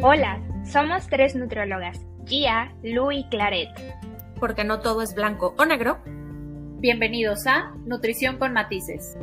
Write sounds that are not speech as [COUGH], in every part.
Hola, somos tres nutriólogas, Gia, Lu y Claret. Porque no todo es blanco o negro. Bienvenidos a Nutrición con Matices.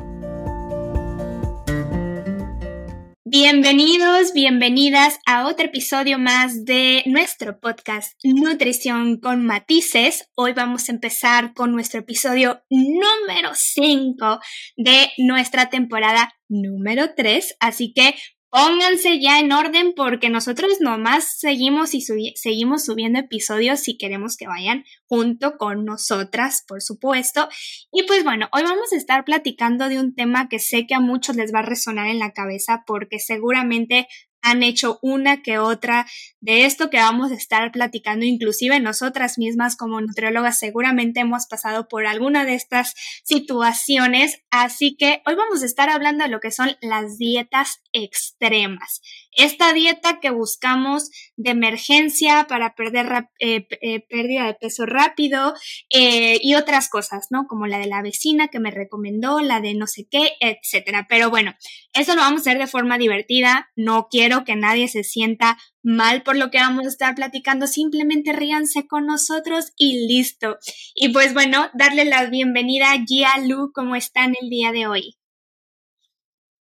Bienvenidos, bienvenidas a otro episodio más de nuestro podcast Nutrición con Matices. Hoy vamos a empezar con nuestro episodio número 5 de nuestra temporada número 3, así que pónganse ya en orden porque nosotros nomás seguimos y seguimos subiendo episodios si queremos que vayan junto con nosotras, por supuesto. Y pues bueno, hoy vamos a estar platicando de un tema que sé que a muchos les va a resonar en la cabeza porque seguramente han hecho una que otra de esto que vamos a estar platicando, inclusive nosotras mismas como nutriólogas seguramente hemos pasado por alguna de estas situaciones, así que hoy vamos a estar hablando de lo que son las dietas extremas. Esta dieta que buscamos de emergencia para perder eh, eh, pérdida de peso rápido eh, y otras cosas, ¿no? Como la de la vecina que me recomendó, la de no sé qué, etcétera. Pero bueno, eso lo vamos a hacer de forma divertida. No quiero que nadie se sienta mal por lo que vamos a estar platicando, simplemente ríanse con nosotros y listo. Y pues bueno, darle la bienvenida a Gia Lu, ¿cómo están el día de hoy?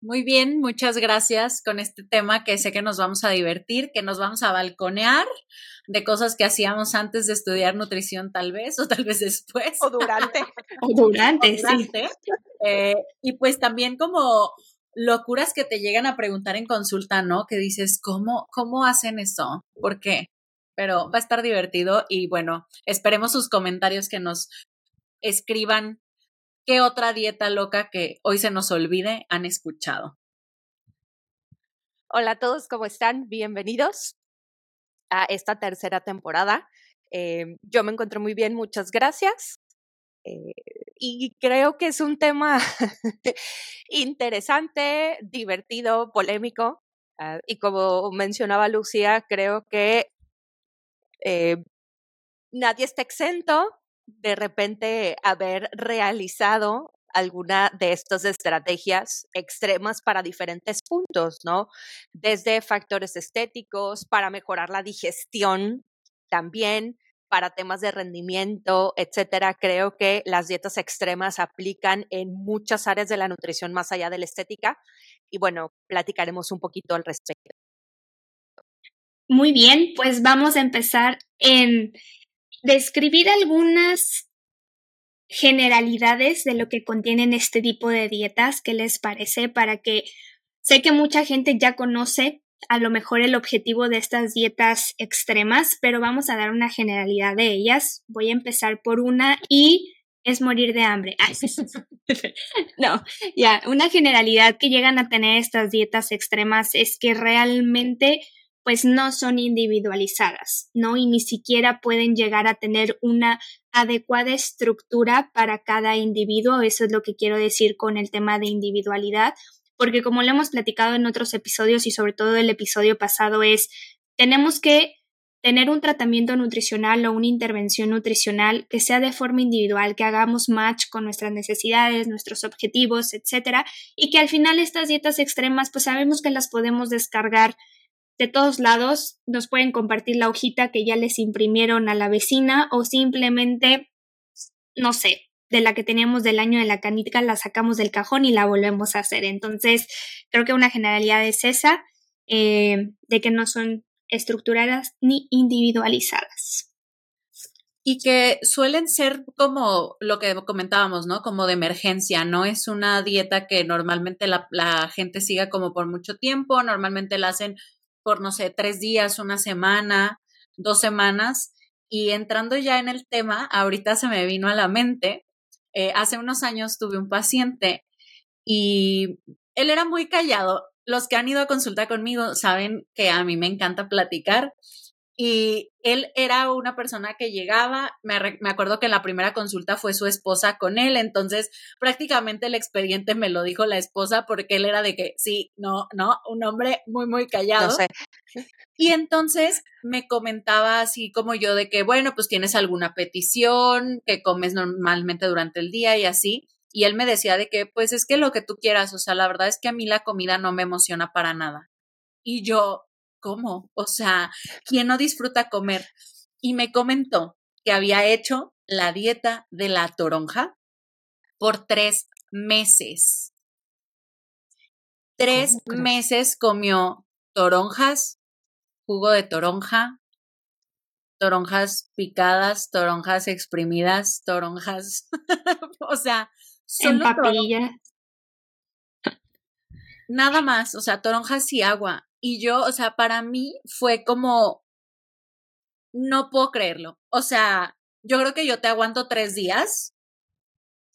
Muy bien, muchas gracias con este tema que sé que nos vamos a divertir, que nos vamos a balconear de cosas que hacíamos antes de estudiar nutrición tal vez, o tal vez después. O durante. [LAUGHS] o durante, sí. Eh, y pues también como locuras que te llegan a preguntar en consulta, ¿no? Que dices, ¿cómo, cómo hacen eso? ¿Por qué? Pero va a estar divertido y bueno, esperemos sus comentarios que nos escriban qué otra dieta loca que hoy se nos olvide han escuchado. Hola a todos, ¿cómo están? Bienvenidos a esta tercera temporada. Eh, yo me encuentro muy bien, muchas gracias. Eh, y creo que es un tema [LAUGHS] interesante, divertido, polémico. Ah, y como mencionaba Lucía, creo que eh, nadie está exento de repente haber realizado alguna de estas estrategias extremas para diferentes puntos, ¿no? Desde factores estéticos, para mejorar la digestión también, para temas de rendimiento, etcétera. Creo que las dietas extremas aplican en muchas áreas de la nutrición más allá de la estética. Y bueno, platicaremos un poquito al respecto. Muy bien, pues vamos a empezar en describir algunas generalidades de lo que contienen este tipo de dietas, ¿qué les parece? Para que sé que mucha gente ya conoce a lo mejor el objetivo de estas dietas extremas, pero vamos a dar una generalidad de ellas. Voy a empezar por una y es morir de hambre. [LAUGHS] no, ya, una generalidad que llegan a tener estas dietas extremas es que realmente pues no son individualizadas, ¿no? Y ni siquiera pueden llegar a tener una adecuada estructura para cada individuo. Eso es lo que quiero decir con el tema de individualidad porque como lo hemos platicado en otros episodios y sobre todo el episodio pasado es, tenemos que tener un tratamiento nutricional o una intervención nutricional que sea de forma individual, que hagamos match con nuestras necesidades, nuestros objetivos, etcétera, y que al final estas dietas extremas, pues sabemos que las podemos descargar de todos lados, nos pueden compartir la hojita que ya les imprimieron a la vecina o simplemente, no sé, de la que teníamos del año de la canica la sacamos del cajón y la volvemos a hacer. Entonces, creo que una generalidad es esa, eh, de que no son estructuradas ni individualizadas. Y que suelen ser como lo que comentábamos, ¿no? Como de emergencia, no es una dieta que normalmente la, la gente siga como por mucho tiempo, normalmente la hacen por, no sé, tres días, una semana, dos semanas. Y entrando ya en el tema, ahorita se me vino a la mente eh, hace unos años tuve un paciente y él era muy callado. Los que han ido a consulta conmigo saben que a mí me encanta platicar y él era una persona que llegaba, me, me, acuerdo que la primera consulta fue su esposa con él, entonces prácticamente el expediente me lo dijo la esposa porque él era de que sí, no, no, un hombre muy, muy callado. No sé. Y entonces me comentaba así como yo de que, bueno, pues tienes alguna petición que comes normalmente durante el día y así. Y él me decía de que, pues es que lo que tú quieras, o sea, la verdad es que a mí la comida no me emociona para nada. Y yo, ¿cómo? O sea, ¿quién no disfruta comer? Y me comentó que había hecho la dieta de la toronja por tres meses. Tres meses comió toronjas, jugo de toronja, toronjas picadas, toronjas exprimidas, toronjas, [LAUGHS] o sea, solo en papilla. Nada más, o sea, toronjas y agua. Y yo, o sea, para mí fue como, no puedo creerlo. O sea, yo creo que yo te aguanto tres días.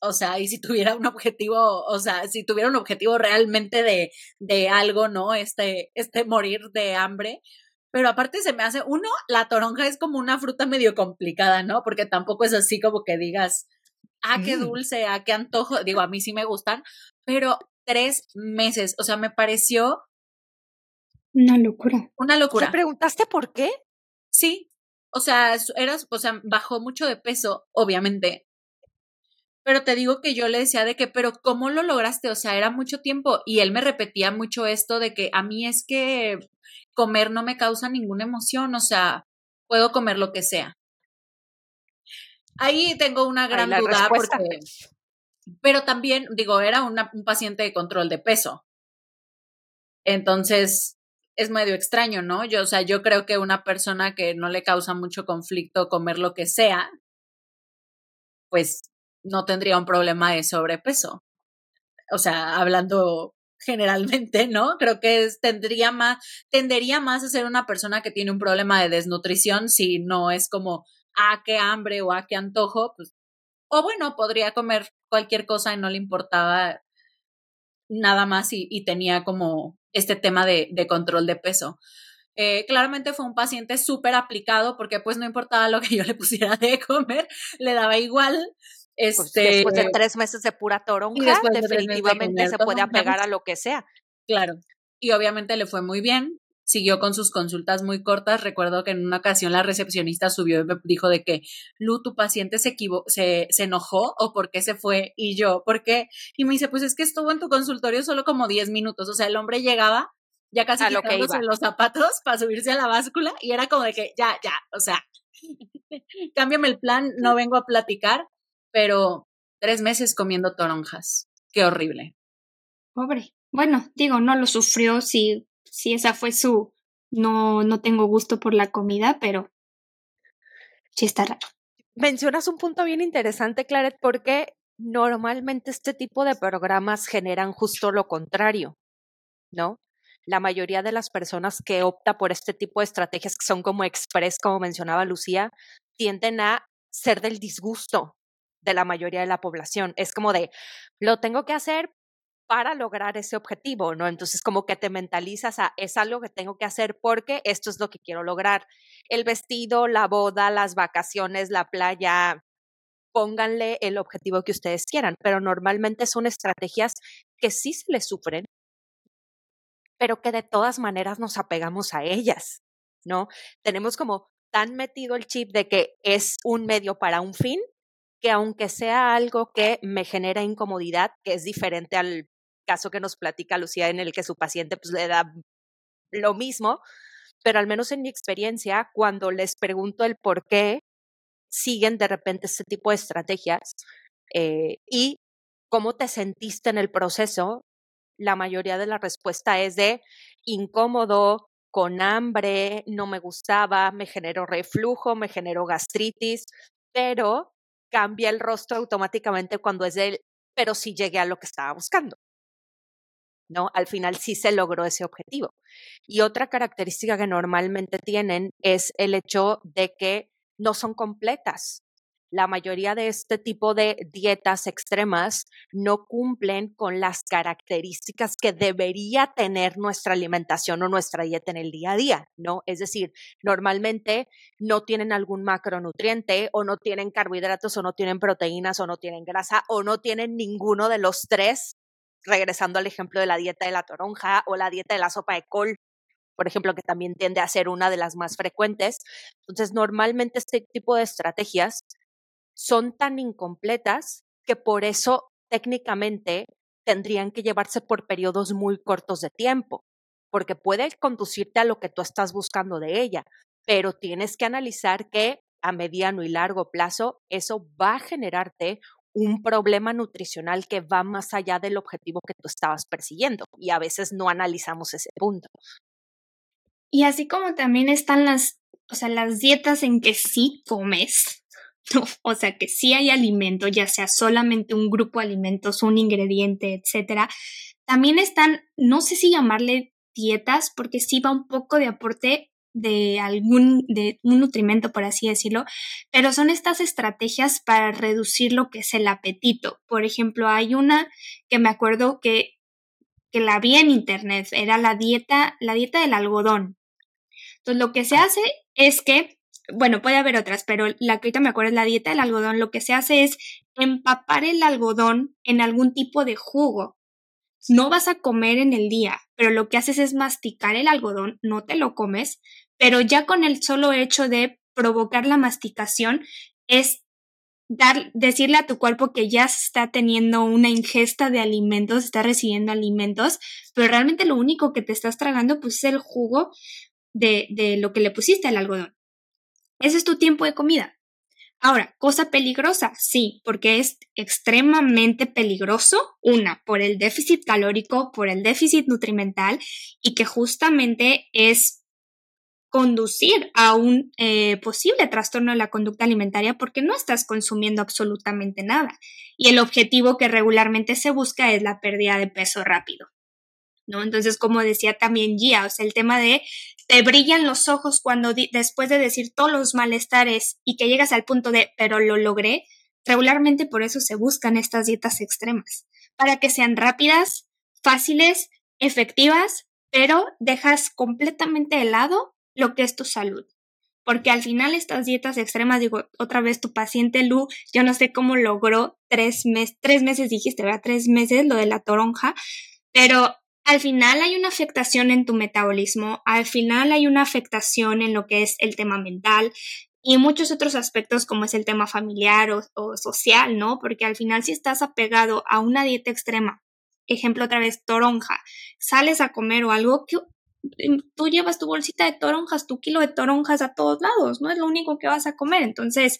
O sea, y si tuviera un objetivo, o sea, si tuviera un objetivo realmente de, de algo, ¿no? Este, este morir de hambre. Pero aparte se me hace, uno, la toronja es como una fruta medio complicada, ¿no? Porque tampoco es así como que digas, ah, qué mm. dulce, ah, qué antojo. Digo, a mí sí me gustan, pero tres meses. O sea, me pareció. Una locura. Una locura. ¿Te preguntaste por qué? Sí. O sea, eras, o sea, bajó mucho de peso, obviamente. Pero te digo que yo le decía de que, pero ¿cómo lo lograste? O sea, era mucho tiempo. Y él me repetía mucho esto de que a mí es que comer no me causa ninguna emoción. O sea, puedo comer lo que sea. Ahí tengo una gran duda porque pero también, digo, era un paciente de control de peso. Entonces, es medio extraño, ¿no? Yo, o sea, yo creo que una persona que no le causa mucho conflicto comer lo que sea, pues no tendría un problema de sobrepeso. O sea, hablando generalmente, ¿no? Creo que tendría más, tendería más a ser una persona que tiene un problema de desnutrición si no es como, ah, qué hambre o ah, qué antojo, pues o bueno, podría comer cualquier cosa y no le importaba nada más y, tenía como este tema de, control de peso. Eh, claramente fue un paciente súper aplicado porque pues no importaba lo que yo le pusiera de comer, le daba igual. Pues, este, después de tres meses de pura toronja, definitivamente se puede apegar a lo que sea. Claro, y obviamente le fue muy bien siguió con sus consultas muy cortas. Recuerdo que en una ocasión la recepcionista subió y me dijo de que, Lu, tu paciente se, se, se enojó o por qué se fue y yo, ¿por qué? Y me dice, pues es que estuvo en tu consultorio solo como 10 minutos. O sea, el hombre llegaba ya casi a lo que iba. los zapatos para subirse a la báscula y era como de que ya, ya, o sea, [LAUGHS] cámbiame el plan, no vengo a platicar, pero tres meses comiendo toronjas. Qué horrible. Pobre. Bueno, digo, no lo sufrió si si esa fue su no, no tengo gusto por la comida, pero sí está raro. Mencionas un punto bien interesante, Claret, porque normalmente este tipo de programas generan justo lo contrario, ¿no? La mayoría de las personas que opta por este tipo de estrategias que son como express, como mencionaba Lucía, tienden a ser del disgusto de la mayoría de la población. Es como de, lo tengo que hacer para lograr ese objetivo, ¿no? Entonces como que te mentalizas a, es algo que tengo que hacer porque esto es lo que quiero lograr. El vestido, la boda, las vacaciones, la playa, pónganle el objetivo que ustedes quieran, pero normalmente son estrategias que sí se les sufren, pero que de todas maneras nos apegamos a ellas, ¿no? Tenemos como tan metido el chip de que es un medio para un fin, que aunque sea algo que me genera incomodidad, que es diferente al caso que nos platica Lucía en el que su paciente pues le da lo mismo, pero al menos en mi experiencia, cuando les pregunto el por qué siguen de repente este tipo de estrategias eh, y cómo te sentiste en el proceso, la mayoría de la respuesta es de incómodo, con hambre, no me gustaba, me generó reflujo, me generó gastritis, pero cambia el rostro automáticamente cuando es él, pero sí llegué a lo que estaba buscando. ¿No? Al final sí se logró ese objetivo. Y otra característica que normalmente tienen es el hecho de que no son completas. La mayoría de este tipo de dietas extremas no cumplen con las características que debería tener nuestra alimentación o nuestra dieta en el día a día, ¿no? Es decir, normalmente no tienen algún macronutriente o no tienen carbohidratos o no tienen proteínas o no tienen grasa o no tienen ninguno de los tres regresando al ejemplo de la dieta de la toronja o la dieta de la sopa de col, por ejemplo, que también tiende a ser una de las más frecuentes. Entonces, normalmente este tipo de estrategias son tan incompletas que por eso técnicamente tendrían que llevarse por periodos muy cortos de tiempo. porque puede conducirte a lo que tú estás buscando de ella, pero tienes que analizar que a mediano y largo plazo eso va a generarte un problema nutricional que va más allá del objetivo que tú estabas persiguiendo y a veces no analizamos ese punto. Y así como también están las, o sea, las dietas en que sí comes, [LAUGHS] o sea, que sí hay alimento, ya sea solamente un grupo de alimentos, un ingrediente, etcétera. También están, no sé si llamarle dietas, porque sí va un poco de aporte de algún, de un nutrimento, por así decirlo, pero son estas estrategias para reducir lo que es el apetito. Por ejemplo, hay una que me acuerdo que, que la vi en internet, era la dieta, la dieta del algodón. Entonces, lo que se hace es que, bueno, puede haber otras, pero la que ahorita me acuerdo es la dieta del algodón. Lo que se hace es empapar el algodón en algún tipo de jugo. No vas a comer en el día, pero lo que haces es masticar el algodón, no te lo comes, pero ya con el solo hecho de provocar la masticación es dar, decirle a tu cuerpo que ya está teniendo una ingesta de alimentos, está recibiendo alimentos, pero realmente lo único que te estás tragando pues es el jugo de, de lo que le pusiste al algodón. Ese es tu tiempo de comida. Ahora, cosa peligrosa, sí, porque es extremadamente peligroso, una, por el déficit calórico, por el déficit nutrimental y que justamente es conducir a un eh, posible trastorno de la conducta alimentaria porque no estás consumiendo absolutamente nada. Y el objetivo que regularmente se busca es la pérdida de peso rápido. ¿No? Entonces, como decía también Gia, o sea, el tema de te brillan los ojos cuando después de decir todos los malestares y que llegas al punto de pero lo logré, regularmente por eso se buscan estas dietas extremas, para que sean rápidas, fáciles, efectivas, pero dejas completamente de lado lo que es tu salud. Porque al final estas dietas extremas, digo, otra vez tu paciente Lu, yo no sé cómo logró tres meses, tres meses dijiste, ¿verdad? Tres meses lo de la toronja, pero al final hay una afectación en tu metabolismo, al final hay una afectación en lo que es el tema mental y muchos otros aspectos como es el tema familiar o, o social, ¿no? Porque al final si estás apegado a una dieta extrema, ejemplo otra vez toronja, sales a comer o algo, que tú llevas tu bolsita de toronjas, tu kilo de toronjas a todos lados, no es lo único que vas a comer. Entonces,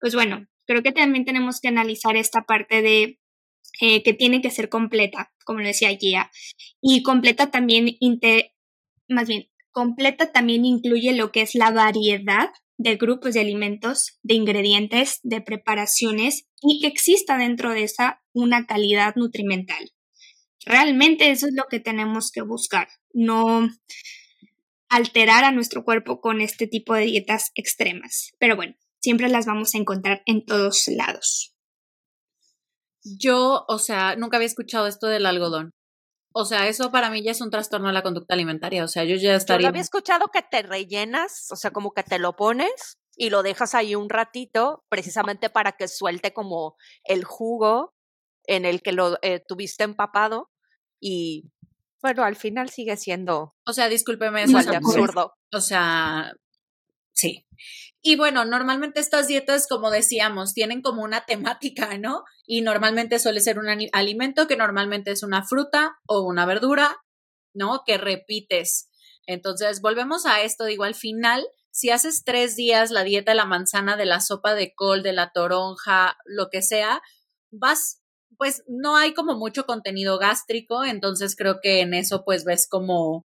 pues bueno, creo que también tenemos que analizar esta parte de eh, que tiene que ser completa, como lo decía Gia, y completa también, más bien, completa también incluye lo que es la variedad de grupos de alimentos, de ingredientes, de preparaciones y que exista dentro de esa una calidad nutrimental. Realmente eso es lo que tenemos que buscar, no alterar a nuestro cuerpo con este tipo de dietas extremas. Pero bueno, siempre las vamos a encontrar en todos lados. Yo, o sea, nunca había escuchado esto del algodón. O sea, eso para mí ya es un trastorno de la conducta alimentaria. O sea, yo ya estaría. Yo había escuchado que te rellenas, o sea, como que te lo pones y lo dejas ahí un ratito, precisamente para que suelte como el jugo en el que lo eh, tuviste empapado y bueno, al final sigue siendo. O sea, discúlpeme, es absurdo. O sea, sí. Y bueno, normalmente estas dietas, como decíamos, tienen como una temática, ¿no? Y normalmente suele ser un alimento que normalmente es una fruta o una verdura, ¿no? Que repites. Entonces, volvemos a esto, digo, al final, si haces tres días la dieta de la manzana, de la sopa de col, de la toronja, lo que sea, vas pues no hay como mucho contenido gástrico, entonces creo que en eso pues ves como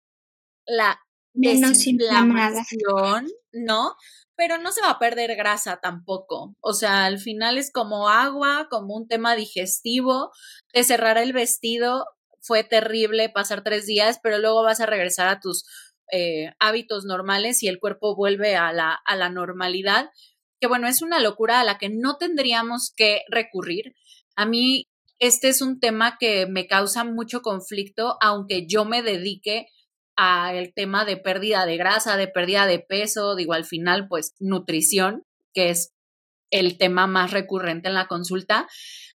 la desinflamación, ¿no? Pero no se va a perder grasa tampoco. O sea, al final es como agua, como un tema digestivo. Te cerrar el vestido fue terrible pasar tres días, pero luego vas a regresar a tus eh, hábitos normales y el cuerpo vuelve a la, a la normalidad. Que bueno, es una locura a la que no tendríamos que recurrir. A mí este es un tema que me causa mucho conflicto, aunque yo me dedique al tema de pérdida de grasa, de pérdida de peso, digo, al final, pues nutrición, que es el tema más recurrente en la consulta,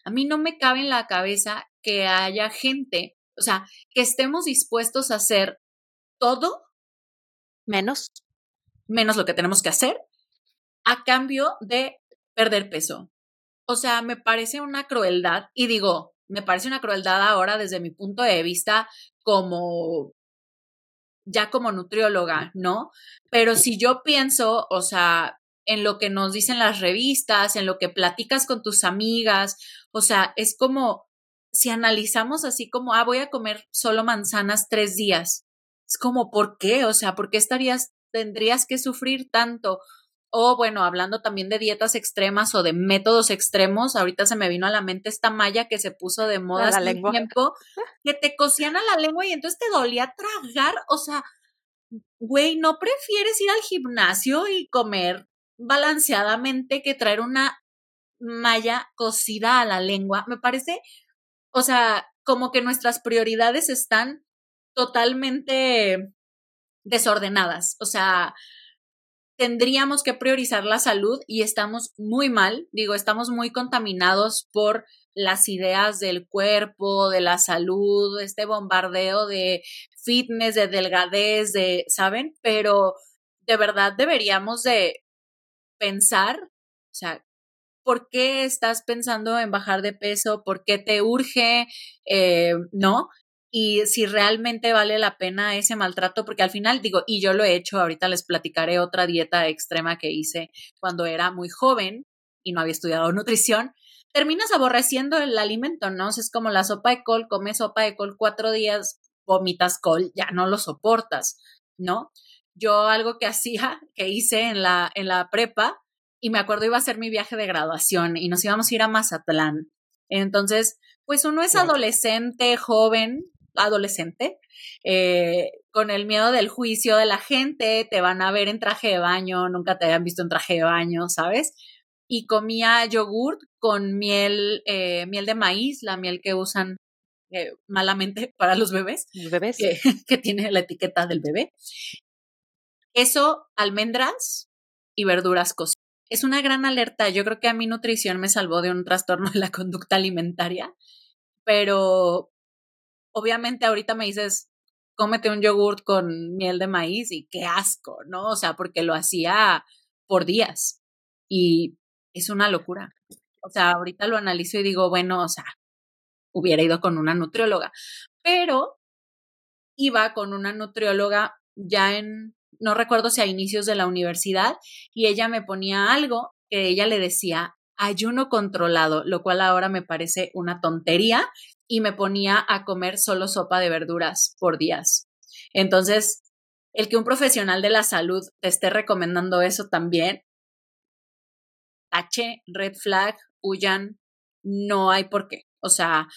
a mí no me cabe en la cabeza que haya gente, o sea, que estemos dispuestos a hacer todo menos, menos lo que tenemos que hacer, a cambio de perder peso. O sea, me parece una crueldad y digo, me parece una crueldad ahora desde mi punto de vista como ya como nutrióloga, ¿no? Pero si yo pienso, o sea, en lo que nos dicen las revistas, en lo que platicas con tus amigas, o sea, es como si analizamos así como, ah, voy a comer solo manzanas tres días. Es como, ¿por qué? O sea, ¿por qué estarías, tendrías que sufrir tanto? O bueno, hablando también de dietas extremas o de métodos extremos, ahorita se me vino a la mente esta malla que se puso de moda hace tiempo, que te cocían a la lengua y entonces te dolía tragar. O sea, güey, ¿no prefieres ir al gimnasio y comer balanceadamente que traer una malla cocida a la lengua? Me parece, o sea, como que nuestras prioridades están totalmente desordenadas. O sea, tendríamos que priorizar la salud y estamos muy mal, digo, estamos muy contaminados por las ideas del cuerpo, de la salud, este bombardeo de fitness, de delgadez, de, ¿saben? Pero de verdad deberíamos de pensar, o sea, ¿por qué estás pensando en bajar de peso? ¿Por qué te urge? Eh, ¿No? Y si realmente vale la pena ese maltrato, porque al final digo, y yo lo he hecho, ahorita les platicaré otra dieta extrema que hice cuando era muy joven y no había estudiado [LAUGHS] nutrición, terminas aborreciendo el alimento, ¿no? es como la sopa de col, comes sopa de col cuatro días, vomitas col, ya no lo soportas, ¿no? Yo algo que [LAUGHS] hacía, que hice en la, en la prepa, y me acuerdo iba a ser mi viaje de graduación y nos íbamos a ir a Mazatlán. Entonces, pues uno es adolescente, joven, adolescente, eh, con el miedo del juicio de la gente, te van a ver en traje de baño, nunca te habían visto en traje de baño, ¿sabes? Y comía yogurt con miel, eh, miel de maíz, la miel que usan eh, malamente [LAUGHS] para los bebés. Los bebés. Que, [LAUGHS] que tiene la etiqueta del bebé. Eso, almendras y verduras cocidas. Es una gran alerta. Yo creo que a mi nutrición me salvó de un trastorno de la conducta alimentaria, pero obviamente ahorita me dices, cómete un yogurt con miel de maíz y qué asco, ¿no? O sea, porque lo hacía por días y es una locura. O sea, ahorita lo analizo y digo, bueno, o sea, hubiera ido con una nutrióloga, pero iba con una nutrióloga ya en, no recuerdo si a inicios de la universidad, y ella me ponía algo que ella le decía ayuno controlado, lo cual ahora me parece una tontería y me ponía a comer solo sopa de verduras por días. Entonces, el que un profesional de la salud te esté recomendando eso también, H, red flag, huyan, no hay por qué. O sea,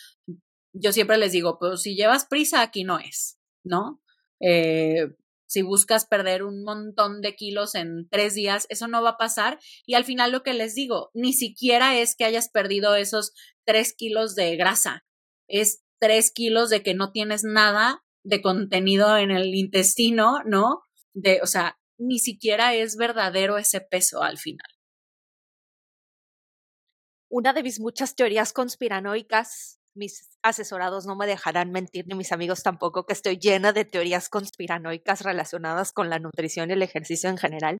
yo siempre les digo, pues si llevas prisa, aquí no es, ¿no? Eh, si buscas perder un montón de kilos en tres días, eso no va a pasar. Y al final lo que les digo, ni siquiera es que hayas perdido esos tres kilos de grasa es tres kilos de que no tienes nada de contenido en el intestino, ¿no? De, o sea, ni siquiera es verdadero ese peso al final. Una de mis muchas teorías conspiranoicas, mis asesorados no me dejarán mentir, ni mis amigos tampoco, que estoy llena de teorías conspiranoicas relacionadas con la nutrición y el ejercicio en general,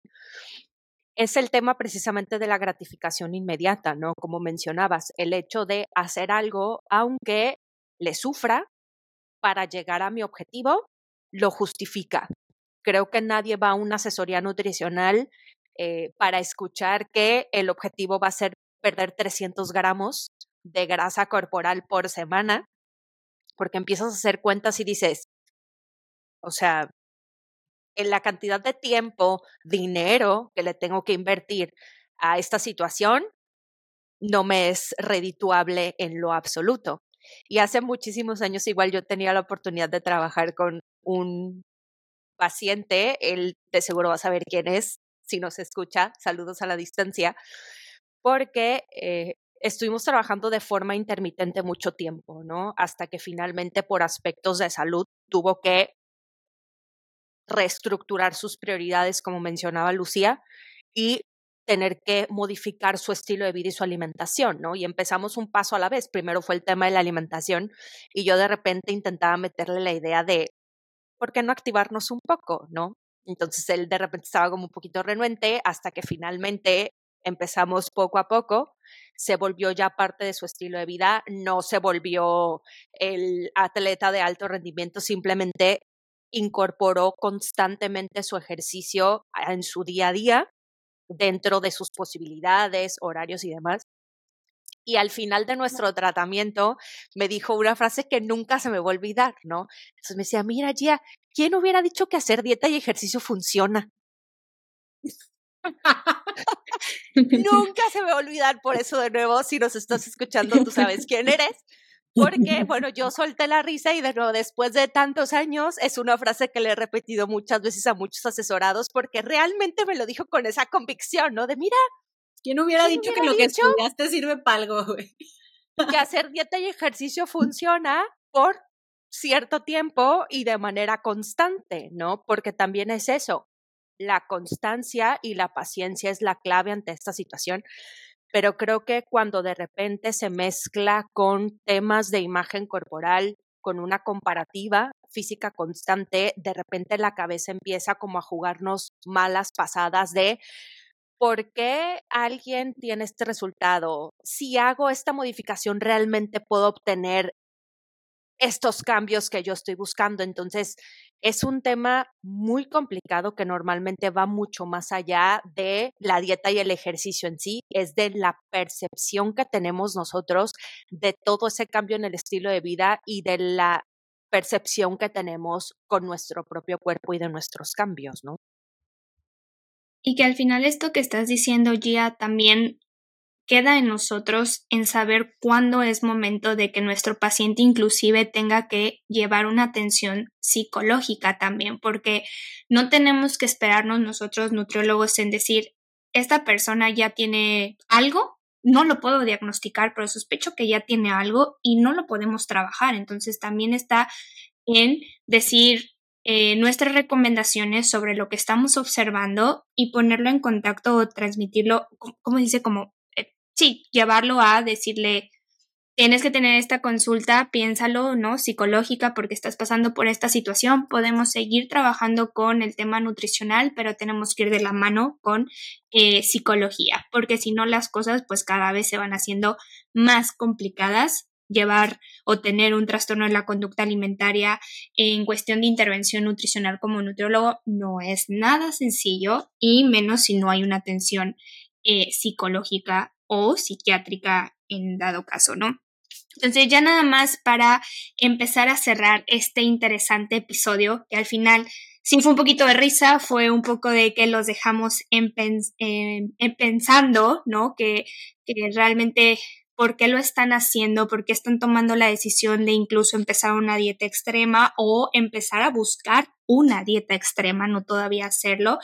es el tema precisamente de la gratificación inmediata, ¿no? Como mencionabas, el hecho de hacer algo aunque le sufra para llegar a mi objetivo, lo justifica. Creo que nadie va a una asesoría nutricional eh, para escuchar que el objetivo va a ser perder 300 gramos de grasa corporal por semana, porque empiezas a hacer cuentas y dices, o sea, en la cantidad de tiempo, dinero que le tengo que invertir a esta situación, no me es redituable en lo absoluto. Y hace muchísimos años igual yo tenía la oportunidad de trabajar con un paciente, él de seguro va a saber quién es, si nos escucha, saludos a la distancia, porque eh, estuvimos trabajando de forma intermitente mucho tiempo, ¿no? Hasta que finalmente por aspectos de salud tuvo que reestructurar sus prioridades, como mencionaba Lucía, y tener que modificar su estilo de vida y su alimentación, ¿no? Y empezamos un paso a la vez. Primero fue el tema de la alimentación y yo de repente intentaba meterle la idea de, ¿por qué no activarnos un poco, ¿no? Entonces él de repente estaba como un poquito renuente hasta que finalmente empezamos poco a poco, se volvió ya parte de su estilo de vida, no se volvió el atleta de alto rendimiento, simplemente incorporó constantemente su ejercicio en su día a día, dentro de sus posibilidades, horarios y demás. Y al final de nuestro tratamiento me dijo una frase que nunca se me va a olvidar, ¿no? Entonces me decía, mira, Gia, ¿quién hubiera dicho que hacer dieta y ejercicio funciona? [LAUGHS] [LAUGHS] nunca se me va a olvidar por eso de nuevo, si nos estás escuchando, tú sabes quién eres. Porque, [LAUGHS] bueno, yo solté la risa y de nuevo, después de tantos años, es una frase que le he repetido muchas veces a muchos asesorados porque realmente me lo dijo con esa convicción, ¿no? De mira. ¿Quién hubiera dicho que lo que estudiaste sirve para algo, güey? Que hacer dieta y ejercicio funciona por cierto tiempo y de manera constante, ¿no? Porque también es eso. La constancia y la paciencia es la clave ante esta situación pero creo que cuando de repente se mezcla con temas de imagen corporal, con una comparativa física constante, de repente la cabeza empieza como a jugarnos malas pasadas de ¿por qué alguien tiene este resultado? Si hago esta modificación, ¿realmente puedo obtener estos cambios que yo estoy buscando? Entonces, es un tema muy complicado que normalmente va mucho más allá de la dieta y el ejercicio en sí, es de la percepción que tenemos nosotros de todo ese cambio en el estilo de vida y de la percepción que tenemos con nuestro propio cuerpo y de nuestros cambios, ¿no? Y que al final esto que estás diciendo, Gia, también queda en nosotros en saber cuándo es momento de que nuestro paciente inclusive tenga que llevar una atención psicológica también, porque no tenemos que esperarnos nosotros nutriólogos en decir, esta persona ya tiene algo, no lo puedo diagnosticar, pero sospecho que ya tiene algo y no lo podemos trabajar. Entonces también está en decir eh, nuestras recomendaciones sobre lo que estamos observando y ponerlo en contacto o transmitirlo, como dice, como sí, llevarlo a decirle, tienes que tener esta consulta, piénsalo, ¿no? Psicológica, porque estás pasando por esta situación. Podemos seguir trabajando con el tema nutricional, pero tenemos que ir de la mano con eh, psicología, porque si no las cosas pues cada vez se van haciendo más complicadas llevar o tener un trastorno de la conducta alimentaria en cuestión de intervención nutricional como nutriólogo no es nada sencillo y menos si no hay una atención eh, psicológica o psiquiátrica en dado caso, ¿no? Entonces ya nada más para empezar a cerrar este interesante episodio, que al final sí fue un poquito de risa, fue un poco de que los dejamos en, pensando, ¿no? Que, que realmente por qué lo están haciendo, por qué están tomando la decisión de incluso empezar una dieta extrema o empezar a buscar una dieta extrema, no todavía hacerlo.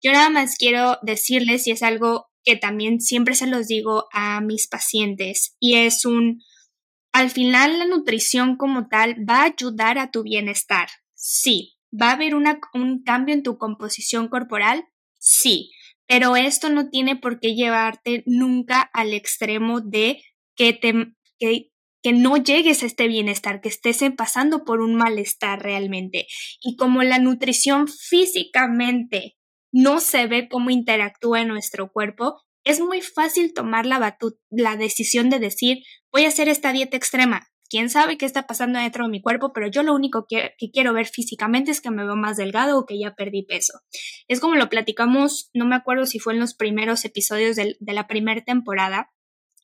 Yo nada más quiero decirles, si es algo que también siempre se los digo a mis pacientes y es un, al final la nutrición como tal va a ayudar a tu bienestar, sí. ¿Va a haber una, un cambio en tu composición corporal? Sí, pero esto no tiene por qué llevarte nunca al extremo de que te, que, que no llegues a este bienestar, que estés pasando por un malestar realmente. Y como la nutrición físicamente no se ve cómo interactúa en nuestro cuerpo, es muy fácil tomar la, la decisión de decir, voy a hacer esta dieta extrema. Quién sabe qué está pasando dentro de mi cuerpo, pero yo lo único que, quiero ver físicamente es que me veo más delgado o que ya perdí peso. Es como lo platicamos, no me acuerdo si fue en los primeros episodios de, la primera temporada,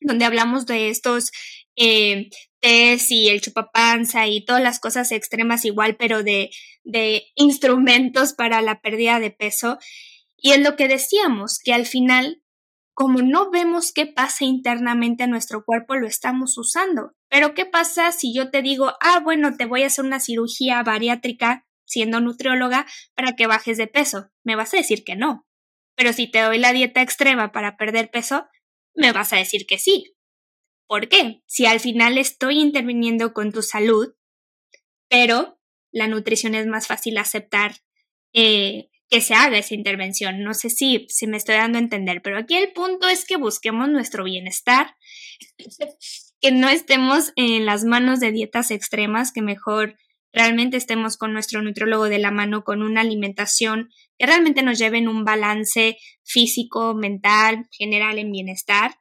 donde hablamos de estos eh, test y el chupapanza y todas las cosas extremas igual, pero de, de instrumentos para la pérdida de peso. Y en lo que decíamos, que al final, como no vemos qué pasa internamente en nuestro cuerpo, lo estamos usando. Pero ¿qué pasa si yo te digo, ah, bueno, te voy a hacer una cirugía bariátrica siendo nutrióloga para que bajes de peso? Me vas a decir que no. Pero si te doy la dieta extrema para perder peso, me vas a decir que sí. ¿Por qué? Si al final estoy interviniendo con tu salud, pero la nutrición es más fácil aceptar eh, que se haga esa intervención. No sé si, si me estoy dando a entender, pero aquí el punto es que busquemos nuestro bienestar, [LAUGHS] que no estemos en las manos de dietas extremas, que mejor realmente estemos con nuestro nutriólogo de la mano con una alimentación realmente nos lleve en un balance físico, mental, general en bienestar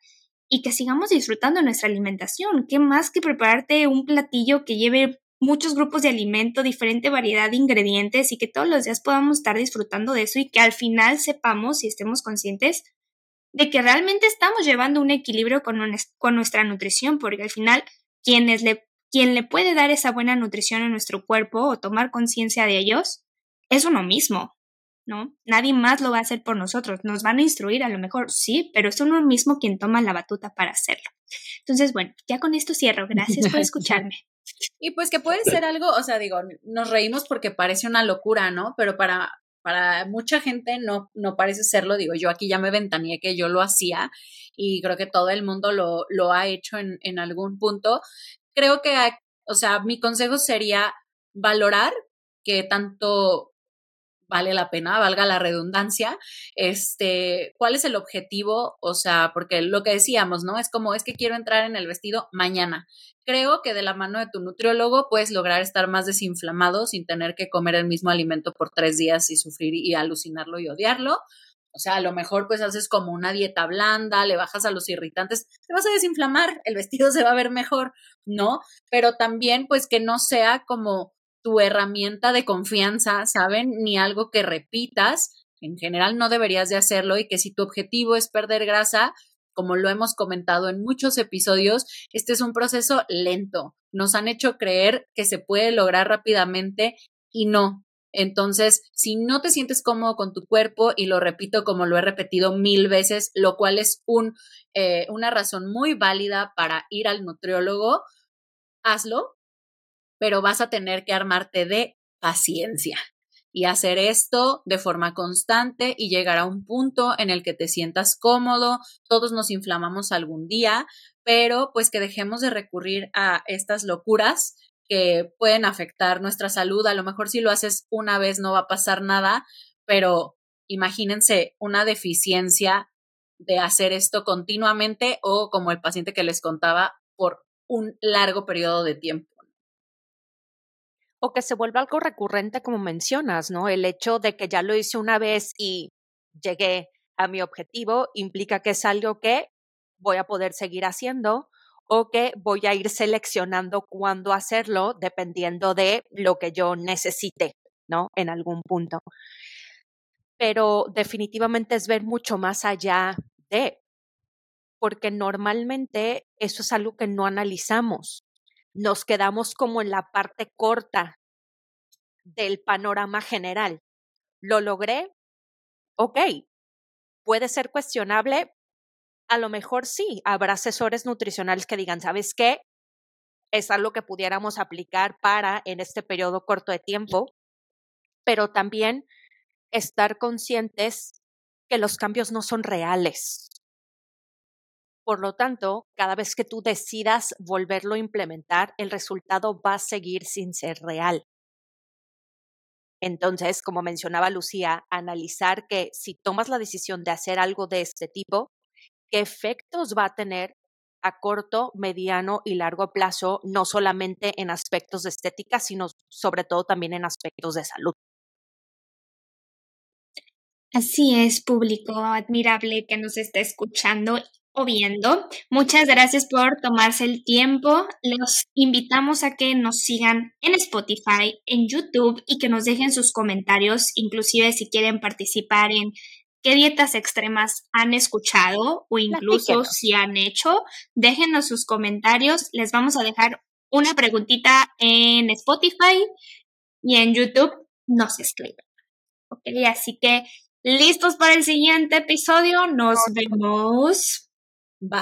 y que sigamos disfrutando nuestra alimentación. ¿Qué más que prepararte un platillo que lleve muchos grupos de alimento, diferente variedad de ingredientes y que todos los días podamos estar disfrutando de eso y que al final sepamos y estemos conscientes de que realmente estamos llevando un equilibrio con, con nuestra nutrición, porque al final quienes le, quien le puede dar esa buena nutrición a nuestro cuerpo o tomar conciencia de ellos es uno mismo, ¿no? Nadie más lo va a hacer por nosotros. Nos van a instruir a lo mejor, sí, pero es uno mismo quien toma la batuta para hacerlo. Entonces, bueno, ya con esto cierro. Gracias por [LAUGHS] escucharme. Y pues que puede ser algo, o sea, digo, nos reímos porque parece una locura, ¿no? Pero para, para mucha gente no, no parece serlo. Digo, yo aquí ya me ventaneé que yo lo hacía y creo que todo el mundo lo, lo ha hecho en, en algún punto. Creo que, o sea, mi consejo sería valorar que tanto vale la pena, valga la redundancia, este, cuál es el objetivo, o sea, porque lo que decíamos, ¿no? Es como, es que quiero entrar en el vestido mañana. Creo que de la mano de tu nutriólogo puedes lograr estar más desinflamado sin tener que comer el mismo alimento por tres días y sufrir y alucinarlo y odiarlo. O sea, a lo mejor pues haces como una dieta blanda, le bajas a los irritantes, te vas a desinflamar, el vestido se va a ver mejor, ¿no? Pero también pues que no sea como tu herramienta de confianza, ¿saben? Ni algo que repitas. En general no deberías de hacerlo y que si tu objetivo es perder grasa, como lo hemos comentado en muchos episodios, este es un proceso lento. Nos han hecho creer que se puede lograr rápidamente y no. Entonces, si no te sientes cómodo con tu cuerpo, y lo repito como lo he repetido mil veces, lo cual es un, eh, una razón muy válida para ir al nutriólogo, hazlo, pero vas a tener que armarte de paciencia y hacer esto de forma constante y llegar a un punto en el que te sientas cómodo. Todos nos inflamamos algún día, pero pues que dejemos de recurrir a estas locuras que pueden afectar nuestra salud. A lo mejor si lo haces una vez no va a pasar nada, pero imagínense una deficiencia de hacer esto continuamente o como el paciente que les contaba por un largo periodo de tiempo o que se vuelva algo recurrente como mencionas, ¿no? El hecho de que ya lo hice una vez y llegué a mi objetivo implica que es algo que voy a poder seguir haciendo o que voy a ir seleccionando cuándo hacerlo dependiendo de lo que yo necesite, ¿no? En algún punto. Pero definitivamente es ver mucho más allá de, porque normalmente eso es algo que no analizamos nos quedamos como en la parte corta del panorama general. ¿Lo logré? Ok. ¿Puede ser cuestionable? A lo mejor sí. Habrá asesores nutricionales que digan, ¿sabes qué? Es algo que pudiéramos aplicar para en este periodo corto de tiempo, pero también estar conscientes que los cambios no son reales. Por lo tanto, cada vez que tú decidas volverlo a implementar, el resultado va a seguir sin ser real. Entonces, como mencionaba Lucía, analizar que si tomas la decisión de hacer algo de este tipo, qué efectos va a tener a corto, mediano y largo plazo, no solamente en aspectos de estética, sino sobre todo también en aspectos de salud. Así es, público admirable que nos está escuchando viendo. Muchas gracias por tomarse el tiempo. Los invitamos a que nos sigan en Spotify, en YouTube y que nos dejen sus comentarios, inclusive si quieren participar en qué dietas extremas han escuchado o incluso si han hecho. Déjenos sus comentarios. Les vamos a dejar una preguntita en Spotify y en YouTube nos escriben. Ok, así que listos para el siguiente episodio. Nos vemos. Bye.